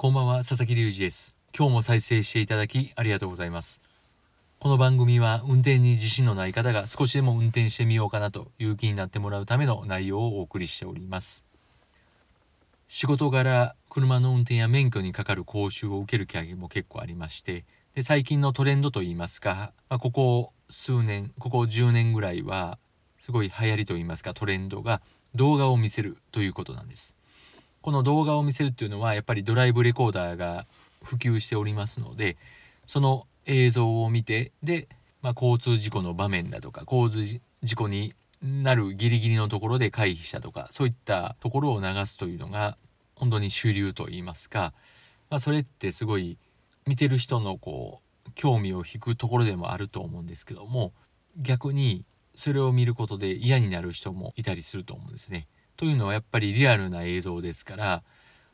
こんばんは、佐々木隆二です。今日も再生していただきありがとうございます。この番組は運転に自信のない方が少しでも運転してみようかなという気になってもらうための内容をお送りしております。仕事柄、車の運転や免許にかかる講習を受ける機会も結構ありまして、で最近のトレンドといいますか、まあ、ここ数年、ここ10年ぐらいは、すごい流行りといいますかトレンドが動画を見せるということなんです。この動画を見せるっていうのはやっぱりドライブレコーダーが普及しておりますのでその映像を見てで、まあ、交通事故の場面だとか交通事故になるギリギリのところで回避したとかそういったところを流すというのが本当に主流といいますか、まあ、それってすごい見てる人のこう興味を引くところでもあると思うんですけども逆にそれを見ることで嫌になる人もいたりすると思うんですね。というのはやっぱりリアルな映像ですから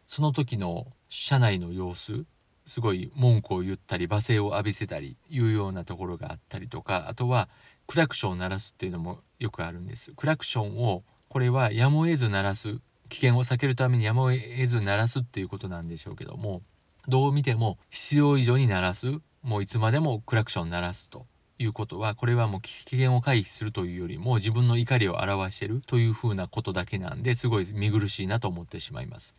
その時の車内の様子すごい文句を言ったり罵声を浴びせたりいうようなところがあったりとかあとはクラクションを鳴らすっていうのもよくあるんです。クラクションをこれはやむを得ず鳴らす危険を避けるためにやむを得ず鳴らすっていうことなんでしょうけどもどう見ても必要以上に鳴らすもういつまでもクラクション鳴らすと。いうことはこれはもう危険を回避するというよりも自分の怒りを表しているというふうなことだけなんですごい見苦しいなと思ってしまいます。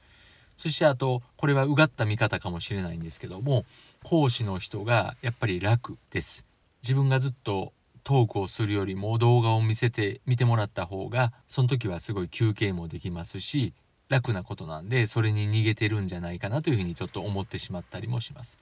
そしてあとこれはうがった見方かもしれないんですけども講師の人がやっぱり楽です。自分がずっとトークをするよりも動画を見せて見てもらった方がその時はすごい休憩もできますし楽なことなんでそれに逃げてるんじゃないかなというふうにちょっと思ってしまったりもします。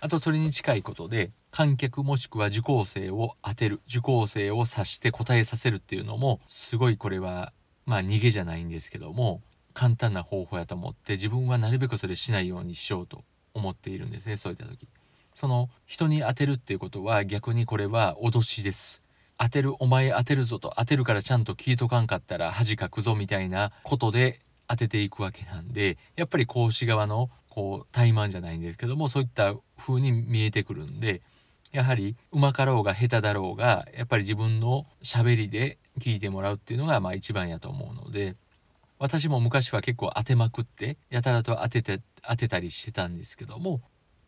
あとそれに近いことで観客もしくは受講生を当てる受講生を指して答えさせるっていうのもすごいこれはまあ逃げじゃないんですけども簡単な方法やと思って自分はなるべくそれしないようにしようと思っているんですねそういった時。その人に当てるっていうことは逆にこれは脅しです。当てるお前当てるぞと当てるからちゃんと聞いとかんかったら恥かくぞみたいなことで当てていくわけなんでやっぱり講師側のこう怠慢じゃないんですけどもそういった風に見えてくるんでやはりうまかろうが下手だろうがやっぱり自分の喋りで聞いてもらうっていうのがまあ一番やと思うので私も昔は結構当てまくってやたらと当てて当てたりしてたんですけども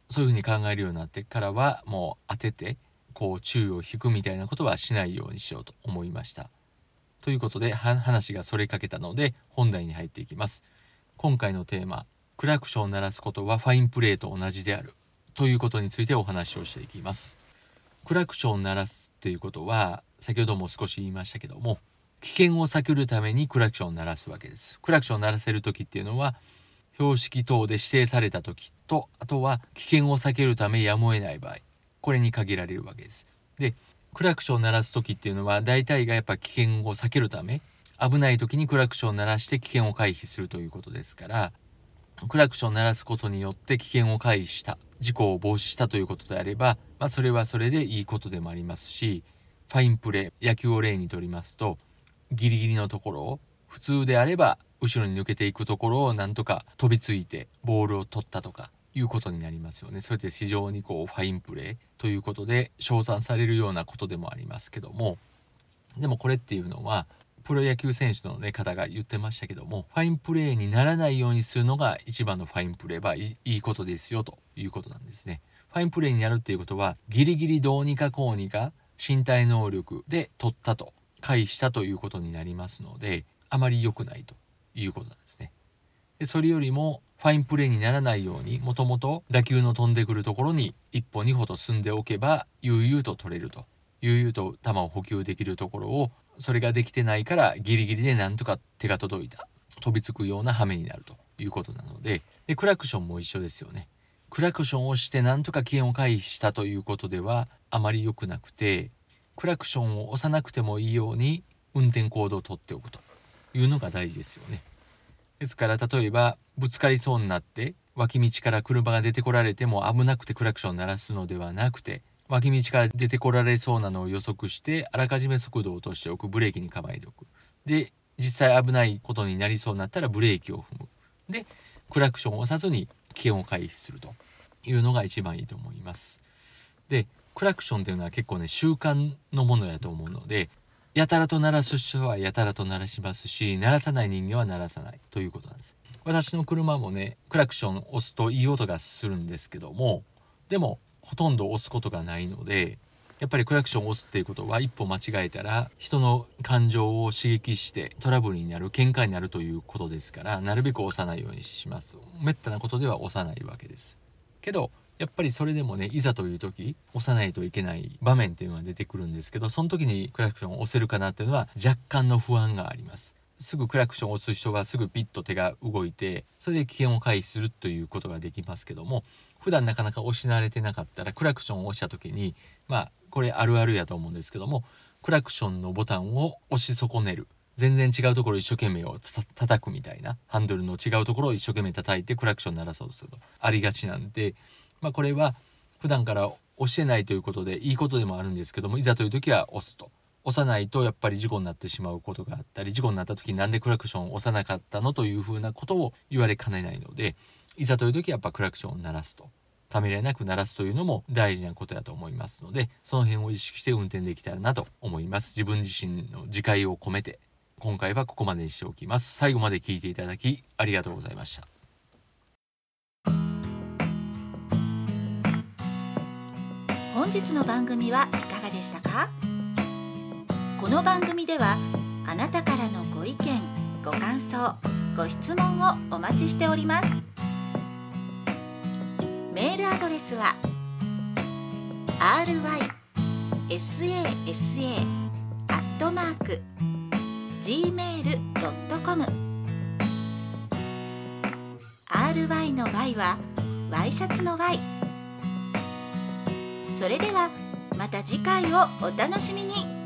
そういうふうに考えるようになってからはもう当ててこう注意を引くみたいなことはしないようにしようと思いました。ということで話がそれかけたので本題に入っていきます。今回のテーマクラクションを鳴らすことはファインプレーと同じであるということについてお話をしていきます。クラクションを鳴らすということは先ほども少し言いましたけども危険を避けるためにクラクションを鳴らすわけです。クラクションを鳴らせる時っていうのは標識等で指定された時とあとは危険を避けるためやむを得ない場合これに限られるわけです。でクラクションを鳴らす時っていうのは大体がやっぱ危険を避けるため危ない時にクラクションを鳴らして危険を回避するということですからクラクション鳴らすことによって危険を回避した事故を防止したということであれば、まあ、それはそれでいいことでもありますしファインプレー野球を例にとりますとギリギリのところを普通であれば後ろに抜けていくところをなんとか飛びついてボールを取ったとかいうことになりますよね。それって非常にこうファインプレーということで称賛されるようなことでもありますけどもでもこれっていうのはプロ野球選手の、ね、方が言ってましたけどもファインプレーにならないようにするのが一番のファインプレーはいいことですよということなんですね。ファインプレーになるっていうことはギリギリどうにかこうにか身体能力で取ったと回避したということになりますのであまり良くないということなんですね。でそれよりもファインプレーにならないようにもともと打球の飛んでくるところに一歩二歩と進んでおけば悠々と取れると悠々と球を補給できるところをそれができてないからギリギリでなんとか手が届いた飛びつくような羽目になるということなのででクラクションも一緒ですよね。クラクションをしてなんとか危険を回避したということではあまり良くなくてクラクションを押さなくてもいいように運転行動をとっておくというのが大事ですよね。ですから例えばぶつかりそうになって脇道から車が出てこられても危なくてクラクション鳴らすのではなくて脇道から出てこられそうなのを予測してあらかじめ速度を落としておくブレーキに構えておく。で実際危ないことになりそうになったらブレーキを踏む。でクラクションを押さずに危険を回避すると。いうのが一番いいと思います。でクラクションというのは結構ね習慣のものやと思うのでやたらと鳴らす人はやたらと鳴らしますし鳴らさない人間は鳴らさない。ということなんです。私の車もねクラクション押すといい音がするんですけどもでもほとんど押すことがないのでやっぱりクラクションを押すっていうことは一歩間違えたら人の感情を刺激してトラブルになる喧嘩になるということですからなるべく押さないようにします。めったなことでは押さないわけです。けどやっぱりそれでもねいざという時押さないといけない場面っていうのが出てくるんですけどその時にクラクションを押せるかなっていうのは若干の不安があります。すぐクラクションを押す人がすぐピッと手が動いてそれで危険を回避するということができますけども普段なかなか押し慣れてなかったらクラクションを押した時にまあこれあるあるやと思うんですけどもクラクションのボタンを押し損ねる。全然違うところ一生懸命を叩くみたいな。ハンドルの違うところを一生懸命叩いてクラクション鳴らそうとすると。ありがちなんで、まあ、これは普段から押してないということでいいことでもあるんですけどもいざという時は押すと。押さないとやっぱり事故になってしまうことがあったり事故になった時になんでクラクションを押さなかったのというふうなことを言われかねないのでいざという時はやっぱクラクションを鳴らすと。ためらいなく鳴らすというのも大事なことだと思いますのでその辺を意識して運転できたらなと思います。自分自身の自戒を込めて今回はここまでにしておきます。最後まで聞いていただきありがとうございました。本日の番組はいかがでしたか？この番組ではあなたからのご意見ご感想ご質問をお待ちしております。メールアドレスは rysasa.gmail.com ry の y はワイシャツの y それではまた次回をお楽しみに。